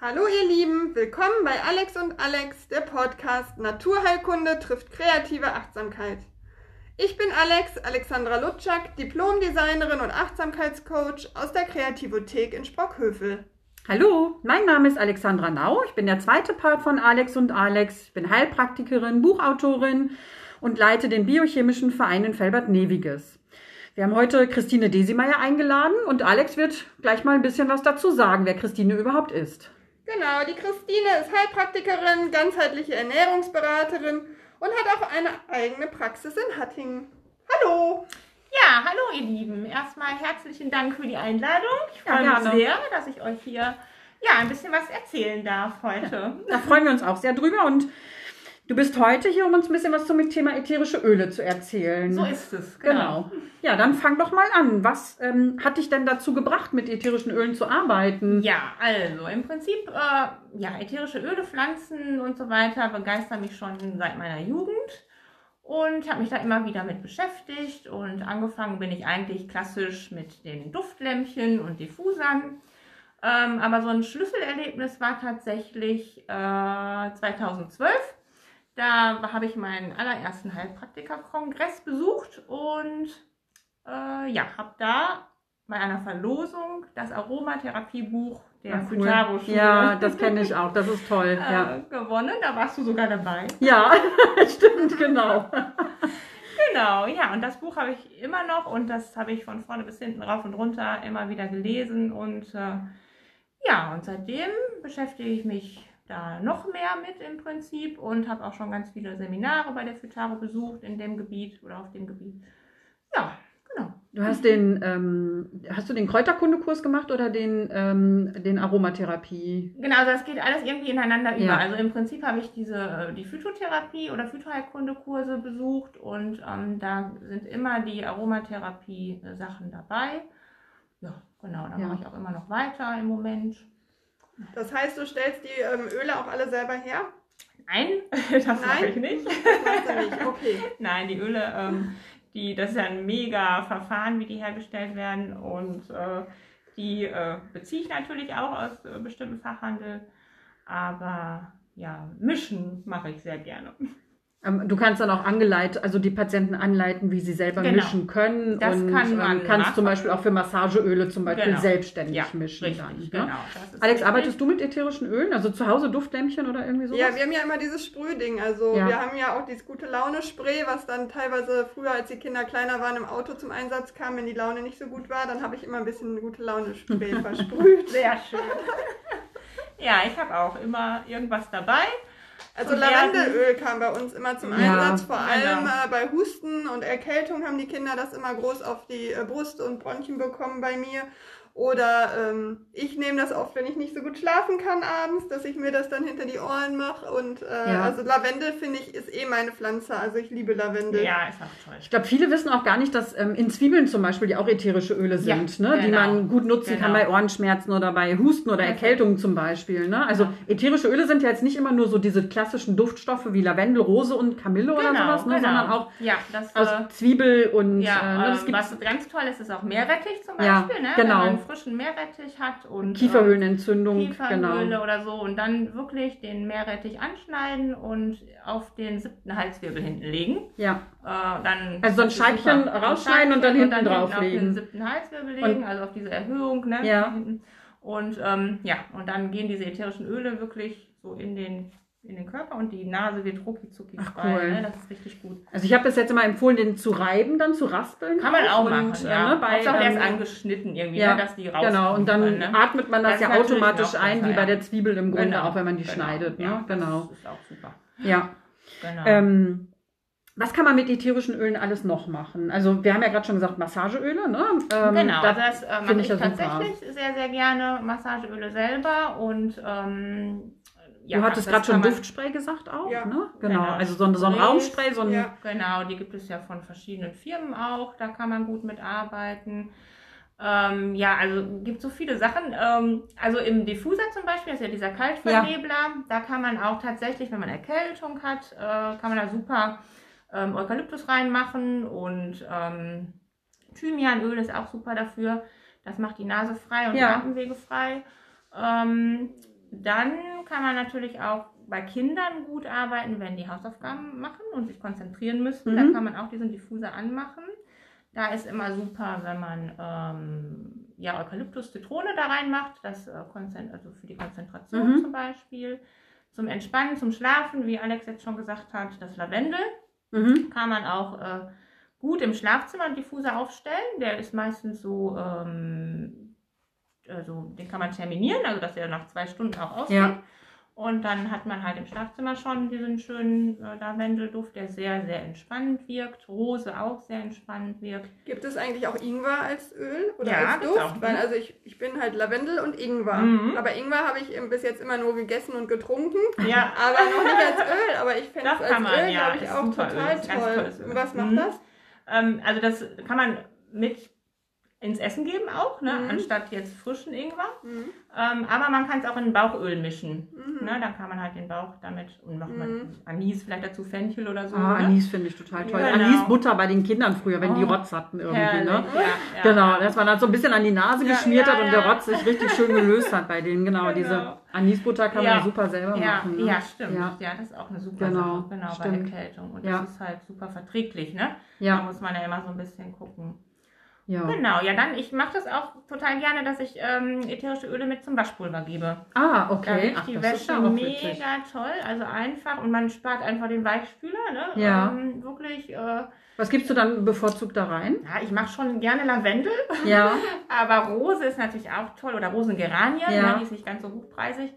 Hallo ihr Lieben, willkommen bei Alex und Alex, der Podcast Naturheilkunde trifft kreative Achtsamkeit. Ich bin Alex, Alexandra Lutschak, Diplomdesignerin und Achtsamkeitscoach aus der Kreativothek in Sprockhövel. Hallo, mein Name ist Alexandra Nau. Ich bin der zweite Part von Alex und Alex. Ich bin Heilpraktikerin, Buchautorin und leite den biochemischen Verein in Felbert-Neviges. Wir haben heute Christine Desimeyer eingeladen und Alex wird gleich mal ein bisschen was dazu sagen, wer Christine überhaupt ist. Genau, die Christine ist Heilpraktikerin, ganzheitliche Ernährungsberaterin und hat auch eine eigene Praxis in Hattingen. Hallo! Ja, hallo ihr Lieben. Erstmal herzlichen Dank für die Einladung. Ich freue ja, mich sehr, dass ich euch hier ja, ein bisschen was erzählen darf heute. Da freuen wir uns auch sehr drüber und Du bist heute hier, um uns ein bisschen was zum Thema ätherische Öle zu erzählen. So ist es, genau. genau. Ja, dann fang doch mal an. Was ähm, hat dich denn dazu gebracht, mit ätherischen Ölen zu arbeiten? Ja, also im Prinzip, äh, ja, ätherische Öle, Pflanzen und so weiter begeistern mich schon seit meiner Jugend und habe mich da immer wieder mit beschäftigt. Und angefangen bin ich eigentlich klassisch mit den Duftlämpchen und Diffusern. Ähm, aber so ein Schlüsselerlebnis war tatsächlich äh, 2012 da habe ich meinen allerersten Heilpraktiker-Kongress besucht und äh, ja, habe da bei einer Verlosung das Aromatherapiebuch der Ach, cool. Ja, das kenne ich auch, das ist toll. Äh, ja. Gewonnen, da warst du sogar dabei. Ja, stimmt, genau. genau, ja, und das Buch habe ich immer noch und das habe ich von vorne bis hinten rauf und runter immer wieder gelesen und äh, ja, und seitdem beschäftige ich mich da noch mehr mit im Prinzip und habe auch schon ganz viele Seminare bei der Futaro besucht in dem Gebiet oder auf dem Gebiet. Ja, genau. Du hast den, ähm, hast du den Kräuterkundekurs gemacht oder den, ähm, den Aromatherapie? Genau, also das geht alles irgendwie ineinander über. Ja. Also im Prinzip habe ich diese, äh, die Phytotherapie oder Phytoheilkundekurse besucht und ähm, da sind immer die Aromatherapie-Sachen dabei. Ja, genau, da ja. mache ich auch immer noch weiter im Moment. Das heißt, du stellst die ähm, Öle auch alle selber her? Nein, das mache ich nicht. Das nicht. Okay. Nein, die Öle, ähm, die, das ist ja ein mega Verfahren, wie die hergestellt werden. Und äh, die äh, beziehe ich natürlich auch aus äh, bestimmten Fachhandel. Aber ja, mischen mache ich sehr gerne. Ähm, du kannst dann auch angeleitet, also die Patienten anleiten, wie sie selber genau. mischen können. Das und kann man ähm, kannst zum Beispiel auch für Massageöle zum Beispiel genau. selbstständig ja, mischen. Richtig, dann, ne? genau. Alex, richtig. arbeitest du mit ätherischen Ölen? Also zu Hause Duftlämpchen oder irgendwie sowas? Ja, wir haben ja immer dieses Sprühding. Also ja. wir haben ja auch dieses gute Laune-Spray, was dann teilweise früher, als die Kinder kleiner waren, im Auto zum Einsatz kam, wenn die Laune nicht so gut war. Dann habe ich immer ein bisschen gute Laune-Spray versprüht. Sehr schön. ja, ich habe auch immer irgendwas dabei. Also Lavendelöl kam bei uns immer zum Einsatz, vor allem genau. äh, bei Husten und Erkältung haben die Kinder das immer groß auf die äh, Brust und Bronchien bekommen bei mir. Oder ähm, ich nehme das oft, wenn ich nicht so gut schlafen kann abends, dass ich mir das dann hinter die Ohren mache. Und äh, ja. also Lavendel finde ich ist eh meine Pflanze. Also ich liebe Lavendel. Ja, ist auch toll. Ich glaube, viele wissen auch gar nicht, dass ähm, in Zwiebeln zum Beispiel, die auch ätherische Öle sind, ja, ne? Genau. die man gut nutzen genau. kann bei Ohrenschmerzen oder bei Husten oder Erkältung zum Beispiel. Ne? Also ätherische Öle sind ja jetzt nicht immer nur so diese klassischen Duftstoffe wie Lavendel, Rose und Kamille genau, oder sowas, ne? Genau. sondern auch ja, das, aus äh, Zwiebel und ja, äh, ne? was ganz toll ist, ist auch Meerrettich zum Beispiel. ne? genau frischen Meerrettich hat und Kieferhöhlenentzündung, äh, Kieferhöhle genau. oder so und dann wirklich den Meerrettich anschneiden und auf den siebten Halswirbel hinten legen. Ja. Äh, dann also so ein Scheibchen super. rausschneiden und dann hinten und dann drauflegen. Auf den siebten Halswirbel legen, und, also auf diese Erhöhung, ne? Ja. Und ähm, ja, und dann gehen diese ätherischen Öle wirklich so in den in den Körper und die Nase wird rucki zucki frei. Cool. Ne? Das ist richtig gut. Also ich habe das jetzt immer empfohlen, den zu reiben, dann zu raspeln. Kann man auch und, machen, ja. Ne, bei, ähm, erst angeschnitten irgendwie, ja, ne, dass die raus. Genau, und dann können, ne? atmet man das, das ja automatisch ein, wie bei der Zwiebel im Grunde, genau. auch wenn man die genau. schneidet. Ne? Ja, genau. Das ist auch super. Ja. Genau. Ähm, was kann man mit ätherischen Ölen alles noch machen? Also wir haben ja gerade schon gesagt Massageöle, ne? Ähm, genau, da das äh, mache ich, ich tatsächlich sehr, sehr gerne Massageöle selber und ähm, ja, du hattest gerade schon Duftspray gesagt auch, ja. ne? Genau. genau. Also so ein, so ein Raumspray, so ein. Ja. Genau, die gibt es ja von verschiedenen Firmen auch, da kann man gut mitarbeiten. Ähm, ja, also gibt so viele Sachen. Ähm, also im Diffuser zum Beispiel, das ist ja dieser Kaltvernebler, ja. da kann man auch tatsächlich, wenn man Erkältung hat, äh, kann man da super ähm, Eukalyptus reinmachen und ähm, Thymianöl ist auch super dafür. Das macht die Nase frei und ja. die Atemwege frei. Ähm, dann kann man natürlich auch bei Kindern gut arbeiten, wenn die Hausaufgaben machen und sich konzentrieren müssen. Mhm. Dann kann man auch diesen Diffuser anmachen. Da ist immer super, wenn man ähm, ja, Eukalyptus-Zitrone da reinmacht, das äh, also für die Konzentration mhm. zum Beispiel. Zum Entspannen, zum Schlafen, wie Alex jetzt schon gesagt hat, das Lavendel mhm. kann man auch äh, gut im Schlafzimmer einen Diffuser aufstellen. Der ist meistens so, ähm, also den kann man terminieren, also dass er nach zwei Stunden auch ausgeht. Ja. Und dann hat man halt im Schlafzimmer schon diesen schönen äh, Lavendelduft, der sehr, sehr entspannend wirkt. Rose auch sehr entspannend wirkt. Gibt es eigentlich auch Ingwer als Öl oder ja, als Duft? Auch, Weil also ich, ich bin halt Lavendel und Ingwer. Mhm. Aber Ingwer habe ich bis jetzt immer nur gegessen und getrunken. Ja. Aber noch nicht als Öl. Aber ich finde es als man, Öl, ja, glaube ich, auch total Öl. toll. Was macht mhm. das? Ähm, also das kann man mit ins Essen geben auch, ne? Mhm. anstatt jetzt frischen Ingwer. Mhm. Ähm, aber man kann es auch in Bauchöl mischen. Mhm. Ne? Dann kann man halt den Bauch damit und noch mal mhm. Anis, vielleicht dazu Fenchel oder so. Ah, ne? Anis finde ich total toll. Ja, genau. Anisbutter bei den Kindern früher, wenn oh. die Rotz hatten irgendwie. Ne? Ja, ja, genau, dass man dann so ein bisschen an die Nase geschmiert hat und der Rotz sich richtig schön gelöst hat bei denen. Genau, genau. diese Anisbutter kann man super selber machen. Ne? Ja, stimmt. Ja. das ist auch eine super genau, Sache. Genau, stimmt. bei Erkältung. Und das ist halt super verträglich. Ne? Da muss man ja immer so ein bisschen gucken. Ja. Genau, ja, dann, ich mache das auch total gerne, dass ich ähm, ätherische Öle mit zum Waschpulver gebe. Ah, okay. Ach, die Wäsche mega toll, also einfach und man spart einfach den Weichspüler, ne? Ja. Ähm, wirklich. Äh, Was gibst du dann bevorzugt da rein? Ja, ich mache schon gerne Lavendel. Ja. Aber Rose ist natürlich auch toll oder Rosengeranien, ja. ja. die ist nicht ganz so hochpreisig.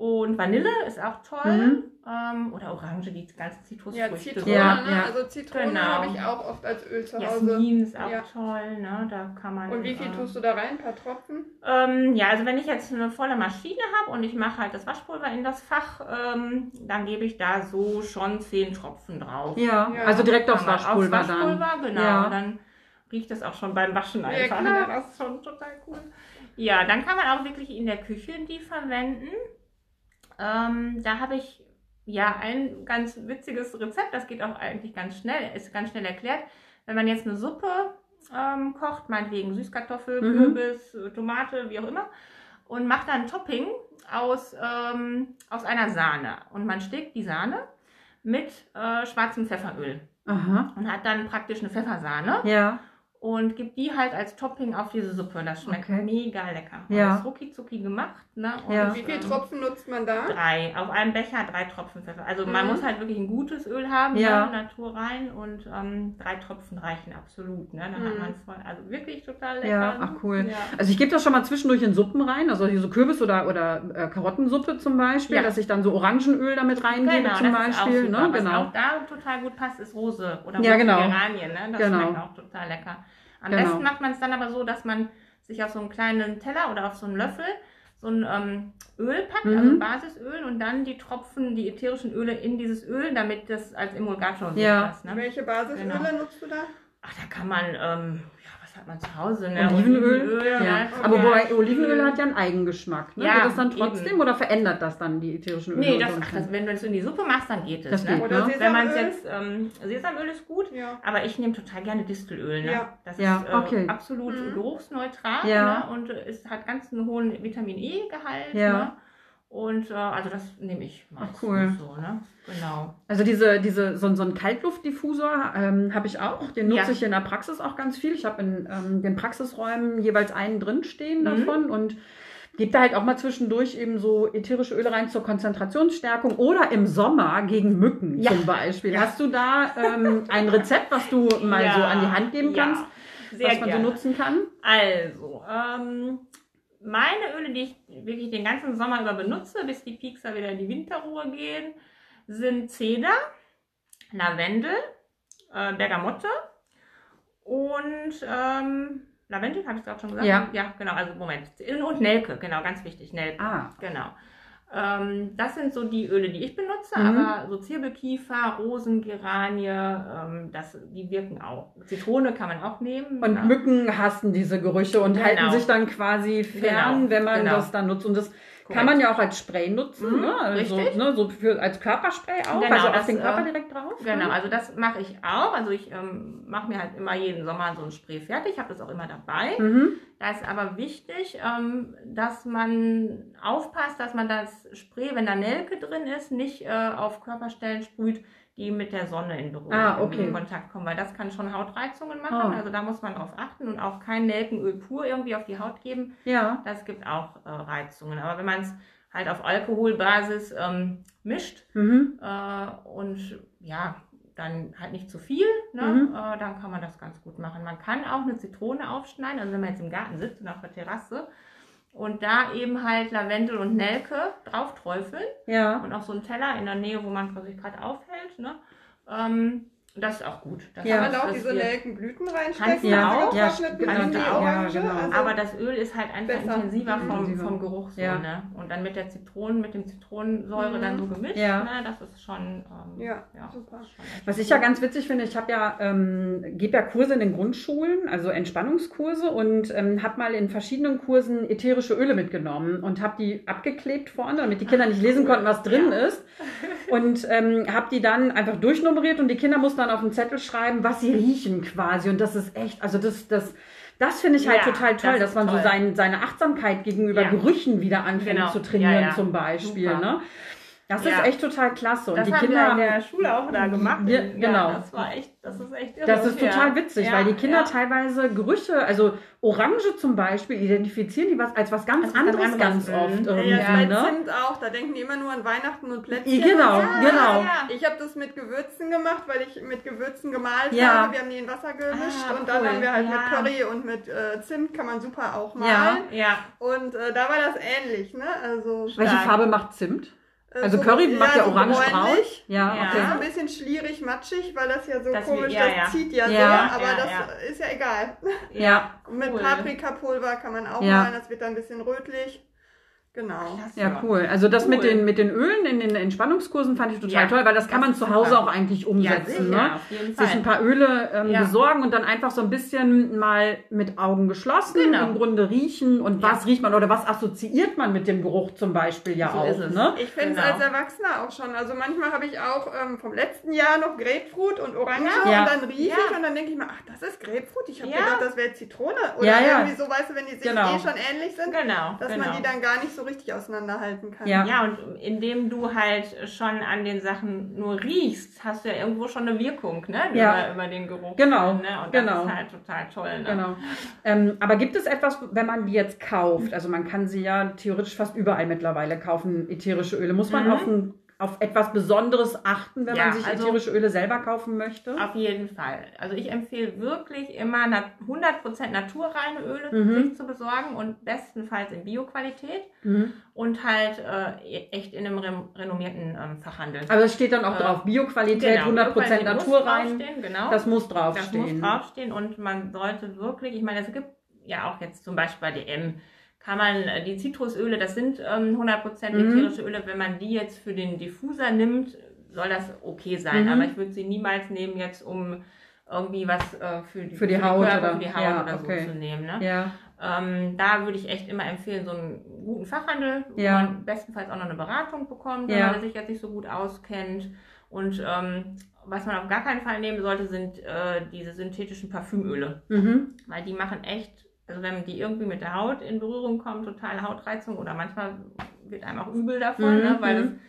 Und Vanille ist auch toll. Mhm. Ähm, oder Orange, die ganzen Zitrusfrüchte. Ja, Zitrone, ja, ne? ja. also Zitrone genau. habe ich auch oft als Öl zu Hause. Jasmin ist auch ja. toll, ne? da kann man... Und wie viel äh, tust du da rein, ein paar Tropfen? Ähm, ja, also wenn ich jetzt eine volle Maschine habe und ich mache halt das Waschpulver in das Fach, ähm, dann gebe ich da so schon zehn Tropfen drauf. Ja, also direkt aufs Waschpulver, aufs Waschpulver dann. genau. Ja. Dann riecht das auch schon beim Waschen einfach. Ja, das ist schon total cool. Ja, dann kann man auch wirklich in der Küche die verwenden. Ähm, da habe ich ja ein ganz witziges Rezept, das geht auch eigentlich ganz schnell, ist ganz schnell erklärt. Wenn man jetzt eine Suppe ähm, kocht, meinetwegen Süßkartoffel, mhm. Kürbis, Tomate, wie auch immer, und macht dann ein Topping aus, ähm, aus einer Sahne. Und man steckt die Sahne mit äh, schwarzem Pfefferöl. Aha. Und hat dann praktisch eine Pfeffersahne. Ja und gib die halt als Topping auf diese Suppe. Das schmeckt okay. mega lecker. Ja. Das ist rucki zucki gemacht. Ne? Und ja. Wie viele Tropfen nutzt man da? Drei. Auf einem Becher drei Tropfen Pfeffer. Also mhm. man muss halt wirklich ein gutes Öl haben, ja. ne? Natur rein und ähm, drei Tropfen reichen absolut. Ne? Dann mhm. hat man voll, also wirklich total lecker. Ja, ach cool. Ja. Also ich gebe das schon mal zwischendurch in Suppen rein, also hier so Kürbis- oder, oder äh, Karottensuppe zum Beispiel, ja. dass ich dann so Orangenöl damit reingebe genau, zum Beispiel. Ne? Genau. Was auch da total gut passt, ist Rose oder ja, genau. Geranien. Ne? Das genau. schmeckt auch total lecker. Am genau. besten macht man es dann aber so, dass man sich auf so einen kleinen Teller oder auf so einen Löffel so ein ähm, Öl packt, mhm. also Basisöl und dann die Tropfen, die ätherischen Öle in dieses Öl, damit das als Emulgator ja. wird. Ne? Welche Basisöle genau. nutzt du da? Ach, da kann man ähm, hat man zu Hause. Ne? Olivenöl. Olivenöl ja. ja. Aber wobei Olivenöl hat ja einen Eigengeschmack. Ne? Ja, geht das dann trotzdem eben. oder verändert das dann die ätherischen Öle? Nee, das, ach, das, wenn du es in die Suppe machst, dann geht es. Das ne? geht, oder ne? Wenn man es jetzt, ähm, Sesamöl ist gut, ja. aber ich nehme total gerne Distelöl. Ne? Ja. Das ist äh, okay. absolut mhm. geruchsneutral ja. ne? und es hat ganz einen hohen Vitamin E-Gehalt. Ja. Ne? Und äh, also das nehme ich meistens Ach, cool. so, ne? Genau. Also diese, diese, so, so ein Kaltluftdiffusor ähm, habe ich auch. Den nutze ja. ich in der Praxis auch ganz viel. Ich habe in ähm, den Praxisräumen jeweils einen drin stehen mhm. davon und gebe da halt auch mal zwischendurch eben so ätherische Öle rein zur Konzentrationsstärkung oder im Sommer gegen Mücken ja. zum Beispiel. Ja. Hast du da ähm, ein Rezept, was du mal so an die Hand geben kannst, was man gerne. so nutzen kann? Also, ähm, meine Öle, die ich wirklich den ganzen Sommer über benutze, bis die Piekser wieder in die Winterruhe gehen, sind Zeder, Lavendel, äh, Bergamotte und ähm, Lavendel, habe ich gerade schon gesagt? Ja. Ja, genau, also Moment. Und Nelke, genau, ganz wichtig, Nelke. Ah. Genau. Ähm, das sind so die Öle, die ich benutze, mhm. aber so Zirbelkiefer, Rosengeranie, ähm, das, die wirken auch. Zitrone kann man auch nehmen. Und ja. Mücken hassen diese Gerüche und genau. halten sich dann quasi fern, genau. wenn man genau. das dann nutzt. Und das Kann man ja auch als Spray nutzen, mhm, ne? Also, richtig. Ne, so für, als Körperspray auch, genau, also auf den Körper äh, direkt drauf. Genau, ne? also das mache ich auch. Also ich ähm, mache mir halt immer jeden Sommer so ein Spray fertig, habe das auch immer dabei. Mhm. Da ist aber wichtig, ähm, dass man aufpasst, dass man das Spray, wenn da Nelke drin ist, nicht äh, auf Körperstellen sprüht, die mit der Sonne in Berührung ah, okay. in Kontakt kommen, weil das kann schon Hautreizungen machen. Oh. Also da muss man drauf achten und auch kein Nelkenöl pur irgendwie auf die Haut geben. Ja. Das gibt auch äh, Reizungen. Aber wenn man es halt auf Alkoholbasis ähm, mischt mhm. äh, und ja, dann halt nicht zu viel, ne? Mhm. Äh, dann kann man das ganz gut machen. Man kann auch eine Zitrone aufschneiden, also wenn man jetzt im Garten sitzt und auf der Terrasse und da eben halt Lavendel und Nelke drauf träufeln. Ja. Und auch so einen Teller in der Nähe, wo man sich gerade aufhält. Ne? Ähm, das ist auch gut. Das ja. Kann man auch diese Nelkenblüten reinstecken? Ja, ja, ja, genau. ja genau. Also Aber das Öl ist halt einfach besser. intensiver vom, vom Geruch so, ja. ne? Und dann mit der Zitronen, mit dem Zitronensäure mhm. dann so gemischt, ja. ne? Das ist schon, ähm, ja, super. Was ich ja ganz witzig finde, ich habe ja, ähm, gebe ja Kurse in den Grundschulen, also Entspannungskurse und ähm, habe mal in verschiedenen Kursen ätherische Öle mitgenommen und habe die abgeklebt vorne, damit die Kinder nicht lesen konnten, was drin ist. Und ähm, habe die dann einfach durchnummeriert und die Kinder mussten dann auf den Zettel schreiben, was sie riechen quasi. Und das ist echt, also das, das, das finde ich halt ja, total toll, das dass man toll. so sein, seine Achtsamkeit gegenüber ja. Gerüchen wieder anfängt genau. zu trainieren ja, zum Beispiel. Ne? Das ja. ist echt total klasse. Und das die haben Kinder wir in der Schule auch da gemacht. Wir, genau. das war echt, das ist echt irre. Das ist total witzig, ja. weil die Kinder ja. teilweise Gerüche, also Orange zum Beispiel, identifizieren die was als was ganz also anderes ganz, ganz oft. Ja, ja. Ne? Zimt auch, da denken die immer nur an Weihnachten und Plätzchen. Genau, genau. Ich habe das mit Gewürzen gemacht, weil ich mit Gewürzen gemalt habe. Wir haben die in Wasser gemischt ah, und dann haben wir halt mit Curry und mit äh, Zimt kann man super auch malen. Ja, Und äh, da war das ähnlich, ne? Also Welche Farbe macht Zimt? Äh, also so, Curry macht ja, ja orange-braun. Ja, ja. Okay. Das ist ein bisschen schlierig, matschig, weil das ja so das komisch, ja, das zieht ja, so, aber das ist ja egal. Ja. Mit cool. Paprikapulver kann man auch malen, das wird dann ein bisschen rötlich. Genau. Klasse. Ja, cool. Also das cool. mit, den, mit den Ölen in den Entspannungskursen fand ich total ja, toll, weil das kann man zu Hause auch eigentlich umsetzen. Ja, ne? auf jeden Fall. Sich ein paar Öle ähm, ja. besorgen und dann einfach so ein bisschen mal mit Augen geschlossen genau. im Grunde riechen und was riecht man oder was assoziiert man mit dem Geruch zum Beispiel ja so auch. Ne? Ich finde es genau. als Erwachsener auch schon. Also manchmal habe ich auch ähm, vom letzten Jahr noch Grapefruit und Orange und dann rieche ich und dann denke ich mir, ach, das ist Grapefruit. Ich habe gedacht, das wäre Zitrone. Oder irgendwie so, weißt du, wenn die sich genau. eh schon ähnlich sind, genau. dass man die dann gar nicht so richtig auseinanderhalten kann. Ja. ja, und indem du halt schon an den Sachen nur riechst, hast du ja irgendwo schon eine Wirkung, ne? Ja. Über, über den Geruch. Genau. Ne? Und das genau. ist halt total toll. Ne? Genau. Ähm, aber gibt es etwas, wenn man die jetzt kauft? Also man kann sie ja theoretisch fast überall mittlerweile kaufen, ätherische Öle. Muss man mhm. auf ein auf etwas Besonderes achten, wenn ja, man sich also ätherische Öle selber kaufen möchte? Auf jeden Fall. Also ich empfehle wirklich immer 100% naturreine Öle mhm. sich zu besorgen und bestenfalls in Bioqualität mhm. und halt äh, echt in einem renommierten ähm, Fachhandel. Also es steht dann auch äh, drauf, Bioqualität, genau, 100% Bioqualität naturrein. Genau. Das muss draufstehen. Das muss draufstehen und man sollte wirklich, ich meine, es gibt ja auch jetzt zum Beispiel bei DM kann man äh, die Zitrusöle, das sind ähm, 100% mhm. ätherische Öle, wenn man die jetzt für den Diffuser nimmt, soll das okay sein. Mhm. Aber ich würde sie niemals nehmen jetzt, um irgendwie was äh, für, die, für die für Haut, Körper, oder, für die Haut ja, oder okay. so zu nehmen. Ne? Ja. Ähm, da würde ich echt immer empfehlen, so einen guten Fachhandel, wo ja. man bestenfalls auch noch eine Beratung bekommt, wenn man sich jetzt nicht so gut auskennt. Und ähm, was man auf gar keinen Fall nehmen sollte, sind äh, diese synthetischen Parfümöle. Mhm. Weil die machen echt also wenn die irgendwie mit der Haut in Berührung kommen, totale Hautreizung oder manchmal wird einem auch übel davon, mhm. ne, weil das, mhm.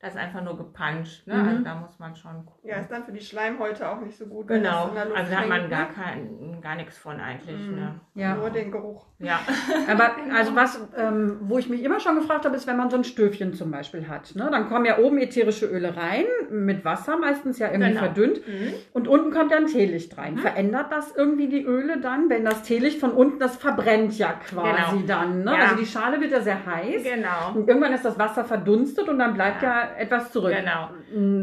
Das ist einfach nur gepuncht. Ne? Also mhm. Also da muss man schon gucken. Ja, ist dann für die Schleimhäute auch nicht so gut. Genau, also da hat man gar, ne? kein, gar nichts von eigentlich. Mhm. Ne? Ja. Nur den Geruch. Ja. Aber also was, ähm, wo ich mich immer schon gefragt habe, ist, wenn man so ein Stöfchen zum Beispiel hat. Ne? Dann kommen ja oben ätherische Öle rein, mit Wasser meistens ja irgendwie genau. verdünnt. Mhm. Und unten kommt ja ein Teelicht rein. Mhm. Verändert das irgendwie die Öle dann, wenn das Teelicht von unten, das verbrennt ja quasi genau. dann. Ne? Ja. Also die Schale wird ja sehr heiß. Genau. Und irgendwann ist das Wasser verdunstet und dann bleibt ja, ja etwas zurück. Genau.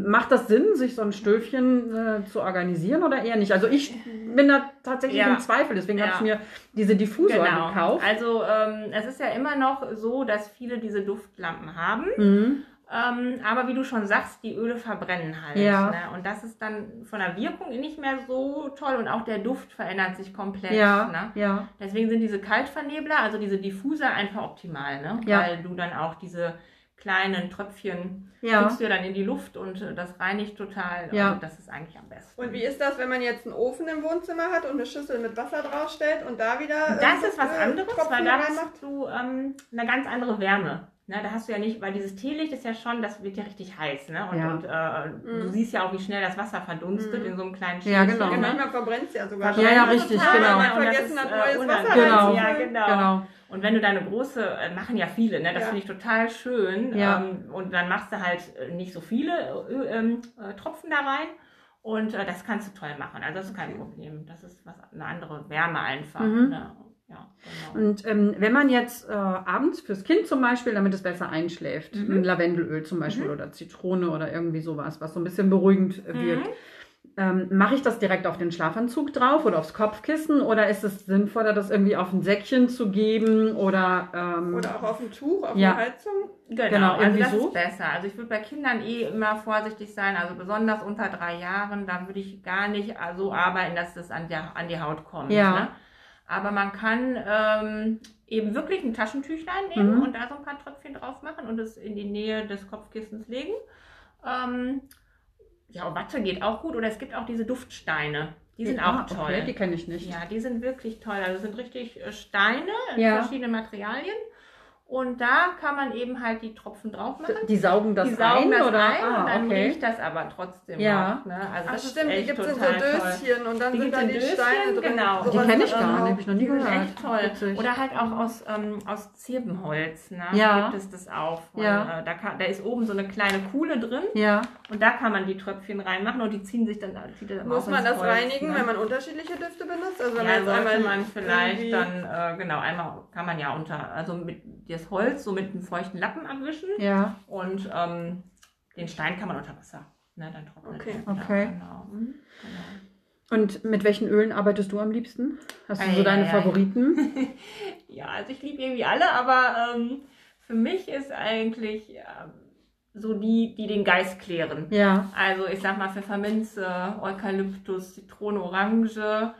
Macht das Sinn, sich so ein Stöfchen äh, zu organisieren oder eher nicht? Also ich bin da tatsächlich ja. im Zweifel, deswegen habe ich mir diese Diffusor genau gekauft. Also ähm, es ist ja immer noch so, dass viele diese Duftlampen haben. Mhm. Ähm, aber wie du schon sagst, die Öle verbrennen halt. Ja. Ne? Und das ist dann von der Wirkung nicht mehr so toll und auch der Duft verändert sich komplett. Ja, Ne? ja. Deswegen sind diese Kaltvernebler, also diese Diffuser, einfach optimal, ne? Ja. Weil du dann auch diese kleinen Tröpfchen Ja. kriegst du ja dann in die Luft und äh, das reinigt total. Ja. Also das ist eigentlich am besten. Und wie ist das, wenn man jetzt einen Ofen im Wohnzimmer hat und eine Schüssel mit Wasser draufstellt und da wieder. Das ist was äh, anderes, Tropfen weil da hast du ähm, eine ganz andere Wärme. Ne, da hast du ja nicht, weil dieses Teelicht ist ja schon, das wird ja richtig heiß, ne? Und, Ja. und äh, du siehst ja auch, wie schnell das Wasser verdunstet in so einem kleinen Ja, Schälchen, genau. Ja, ne? manchmal verbrennt es ja sogar. Ja, ja, richtig, total, genau. ne? Und das Vergessen ist, hat, äh, neues Wasser. Genau. Ja, genau. Genau. Und wenn du da eine große, äh, machen ja viele, ne? Das Ja. finde ich total schön. Ja. Ähm, und dann machst du halt äh, nicht so viele äh, ähm, äh, Tropfen da rein. Und äh, das kannst du toll machen. Also das ist kein Problem. Das ist was eine andere Wärme einfach. Mhm. Ne? Ja, genau. Und ähm, wenn man jetzt äh, abends fürs Kind zum Beispiel, damit es besser einschläft, Mhm. ein Lavendelöl zum Beispiel oder Zitrone oder irgendwie sowas, was so ein bisschen beruhigend äh, wirkt, Mhm. Ähm, mache ich das direkt auf den Schlafanzug drauf oder aufs Kopfkissen oder ist es sinnvoller, das irgendwie auf ein Säckchen zu geben oder, ähm, Oder auch auf dem Tuch, auf Ja. der Heizung. Genau, Genau, also das so. ist besser. Also ich würde bei Kindern eh immer vorsichtig sein, also besonders unter drei Jahren, da würde ich gar nicht so arbeiten, dass das an, der, an die Haut kommt. Ja. Ne? Aber man kann ähm, eben wirklich ein Taschentüchlein nehmen Mhm. und da so ein paar Tröpfchen drauf machen und es in die Nähe des Kopfkissens legen. Ähm, ja, Watte geht auch gut oder es gibt auch diese Duftsteine. Die sind Ah, auch toll. Okay, die kenne ich nicht. Ja, die sind wirklich toll. Also es sind richtig äh, Steine in Ja. verschiedenen Materialien. Und da kann man eben halt die Tropfen drauf machen. Die saugen das die saugen ein das oder? ein ah, und dann okay. riecht das aber trotzdem Ja. noch. Ne? Also Ach das stimmt, die gibt es in so total toll. Döschen und dann Die sind da die Döschen, Steine drin. genau. Die kenne ich gar nicht, noch. habe ich noch nie Die sind gehört. echt toll. Witzig. Oder halt auch aus, ähm, aus Zirbenholz. Ne? Ja. Gibt es das auch. Von, Ja. äh, da, kann, da ist oben so eine kleine Kuhle drin Ja, und da kann man die Tröpfchen reinmachen und die ziehen sich dann, zieht dann Muss man das Holz, reinigen, ne? wenn man unterschiedliche Düfte benutzt? Also wenn ja, man jetzt sollte einmal man vielleicht dann, äh, genau, einmal kann man ja unter, also mit das Holz so mit einem feuchten Lappen abwischen ja. und ähm, den Stein kann man unter Wasser, ne, dann trocknet Okay. er wieder, Okay. Genau. Mhm, genau. Und mit welchen Ölen arbeitest du am liebsten? Hast du Ei, so deine ei, ei. Favoriten? Ja, also ich liebe irgendwie alle, aber ähm, für mich ist eigentlich ähm, so die, die den Geist klären. Ja, Also ich sag mal Pfefferminze, Eukalyptus, Zitrone, Orange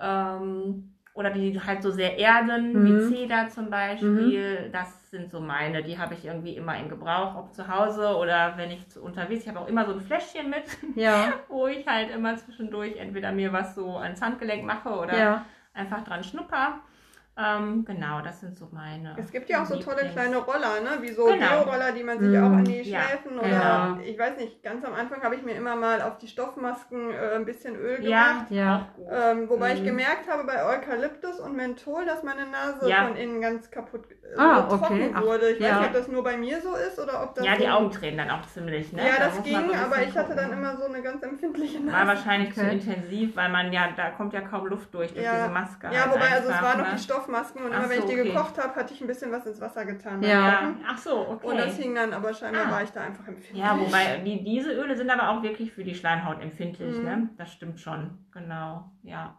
ähm, oder die halt so sehr erden, Mhm. wie Zeder zum Beispiel. Das sind so meine, die habe ich irgendwie immer in Gebrauch, ob zu Hause oder wenn ich zu unterwegs. Ich habe auch immer so ein Fläschchen mit, ja, wo ich halt immer zwischendurch entweder mir was so ans Handgelenk mache oder ja. einfach dran schnupper. Ähm, genau, das sind so meine. Es gibt ja auch so tolle Lieblings- kleine Roller, ne? wie so Genau. Bio-Roller, die man sich Mm, auch an die ja. Schläfen oder Ja. ich weiß nicht, ganz am Anfang habe ich mir immer mal auf die Stoffmasken äh, ein bisschen Öl Ja, gemacht. Ja. gut. Ähm, wobei ich Mhm. gemerkt habe bei Eukalyptus und Menthol, dass meine Nase Ja. von innen ganz kaputt äh, Ah, okay. Ach, wurde. Ich weiß ja. nicht, ob das nur bei mir so ist oder ob das. Ja, die so- Augen tränen dann auch ziemlich, ne? Ja, Da das ging, aber ich hatte dann immer so eine ganz empfindliche War Nase. wahrscheinlich zu Okay. intensiv, weil man ja, da kommt ja kaum Luft durch, durch Ja. diese Maske. Ja, halt wobei, also es einfach, waren noch ne? die Stoffmasken und Ach immer wenn ich die okay. gekocht habe, hatte ich ein bisschen was ins Wasser getan. Ja. Ja, ach so, okay. Und das hing dann, aber scheinbar Ah. war ich da einfach empfindlich. ja, wobei die, diese Öle sind aber auch wirklich für die Schleimhaut empfindlich, Mhm. ne? Das stimmt schon, genau, ja.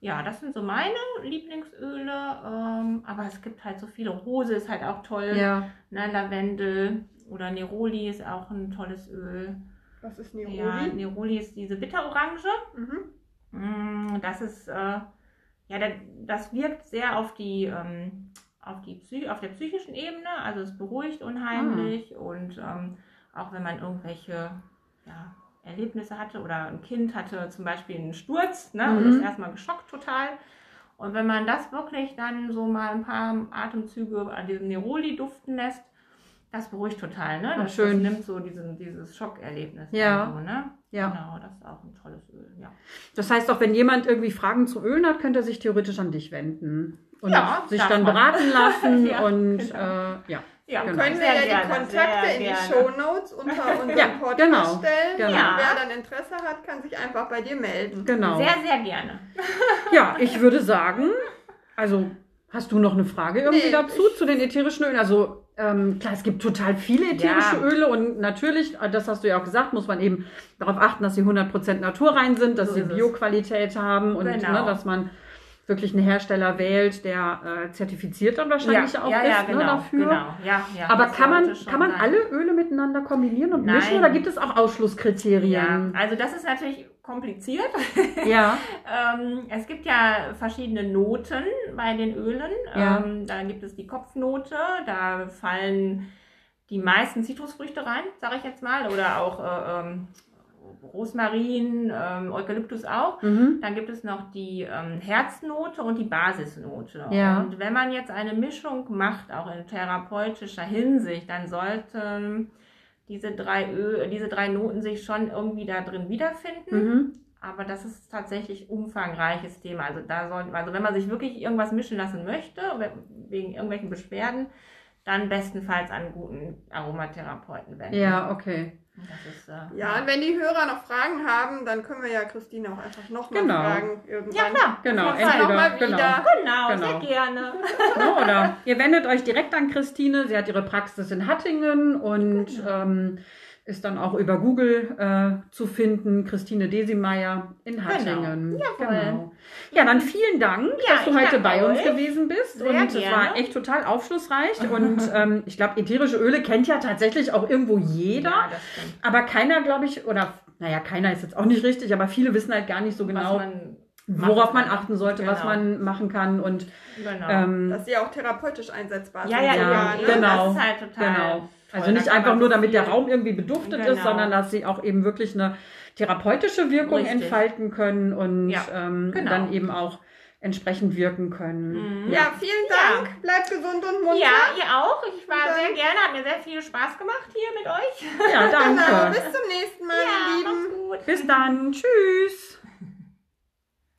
Ja, das sind so meine Lieblingsöle, ähm, aber es gibt halt so viele. Rose ist halt auch toll, Ja, ne? Lavendel oder Neroli ist auch ein tolles Öl. Was ist Ja, Neroli? Neroli ist diese Bitterorange. Mhm. Mm, Das ist, äh, ja, das wirkt sehr auf die, ähm, auf die Psy auf der psychischen Ebene. Also es beruhigt unheimlich und ähm, auch wenn man irgendwelche ja, Erlebnisse hatte oder ein Kind hatte zum Beispiel einen Sturz ne, und Mhm. ist erstmal geschockt total. Und wenn man das wirklich dann so mal ein paar Atemzüge an diesem Neroli duften lässt, das beruhigt total, ne? Das, schön. das nimmt so diesen, dieses Schockerlebnis. Ja. So, ne? ja. Genau, das ist auch ein tolles Öl, ja. Das heißt auch, wenn jemand irgendwie Fragen zu Ölen hat, könnte er sich theoretisch an dich wenden. Und Ja, sich dann man. beraten lassen Ja, und genau. äh, ja. Ja, Genau. Können wir ja die gerne, Kontakte in die gerne. Shownotes unter unserem Ja, Podcast genau, stellen. genau. Ja. Wer dann Interesse hat, kann sich einfach bei dir melden. Genau. Sehr, sehr gerne. Ja, ich würde sagen, also hast du noch eine Frage irgendwie Nee, dazu, zu den ätherischen Ölen? Also ähm, klar, es gibt total viele ätherische Ja. Öle und natürlich, äh, das hast du ja auch gesagt, muss man eben darauf achten, dass sie 100% naturrein sind, dass So sie. Bioqualität haben und Genau. ne, dass man wirklich einen Hersteller wählt, der äh, zertifiziert dann wahrscheinlich ja, auch ja, ist ja, ne, genau, dafür. Genau. Ja, ja, Aber kann man, kann man sein. alle Öle miteinander kombinieren und Nein. mischen oder gibt es auch Ja, Ausschlusskriterien? also das ist natürlich kompliziert. Ja, ähm, es gibt ja verschiedene Noten bei den Ölen. Ja. Ähm, da gibt es die Kopfnote, da fallen die meisten Zitrusfrüchte rein, sage ich jetzt mal, oder auch äh, ähm, Rosmarin, ähm, Eukalyptus auch. mhm. Dann gibt es noch die ähm, Herznote und die Basisnote. Ja. Und wenn man jetzt eine Mischung macht, auch in therapeutischer Hinsicht, dann sollten diese drei, Ö diese drei Noten sich schon irgendwie da drin wiederfinden. Mhm. Aber das ist tatsächlich umfangreiches Thema. Also da soll, also wenn man sich wirklich irgendwas mischen lassen möchte, we- wegen irgendwelchen Beschwerden, dann bestenfalls an einen guten Aromatherapeuten wenden. ja, okay. Das ist, äh, Ja, und wenn die Hörer noch Fragen haben, dann können wir ja Christine auch einfach nochmal Genau. fragen. Irgendwann. ja klar. Genau, Fall. noch mal entweder, genau. wieder. Genau, Genau. sehr gerne. Ne, Oder ihr wendet euch direkt an Christine. Sie hat ihre Praxis in Hattingen und ähm, ist dann auch über Google äh, zu finden. Christine Desimeier in Hattingen. Jawohl. Ja, dann vielen Dank, Ja, dass du heute bei uns euch. gewesen bist. Sehr und es gerne. war echt total aufschlussreich. und ähm, ich glaube, ätherische Öle kennt ja tatsächlich auch irgendwo jeder. Ja. Aber keiner, glaube ich, oder naja, keiner ist jetzt auch nicht richtig, aber viele wissen halt gar nicht so genau, Was man worauf man achten sollte, was Genau. man machen kann. Und Genau. ähm, Dass sie auch therapeutisch einsetzbar ja, sind. ja, ja, ja, ne? genau. Das ist halt total. Genau. Also nicht einfach nur, damit der Raum irgendwie beduftet ist, Genau. sondern dass sie auch eben wirklich eine therapeutische Wirkung Richtig. entfalten können und Ja, ähm, genau. dann eben auch entsprechend wirken können. Mhm. Ja, vielen Ja. Dank. Bleibt gesund und munter. Ja, ihr auch. Ich war sehr gerne, hat mir sehr viel Spaß gemacht hier mit euch. Ja, Genau. danke. Bis zum nächsten Mal, ja, ihr Lieben. Bis dann. Tschüss.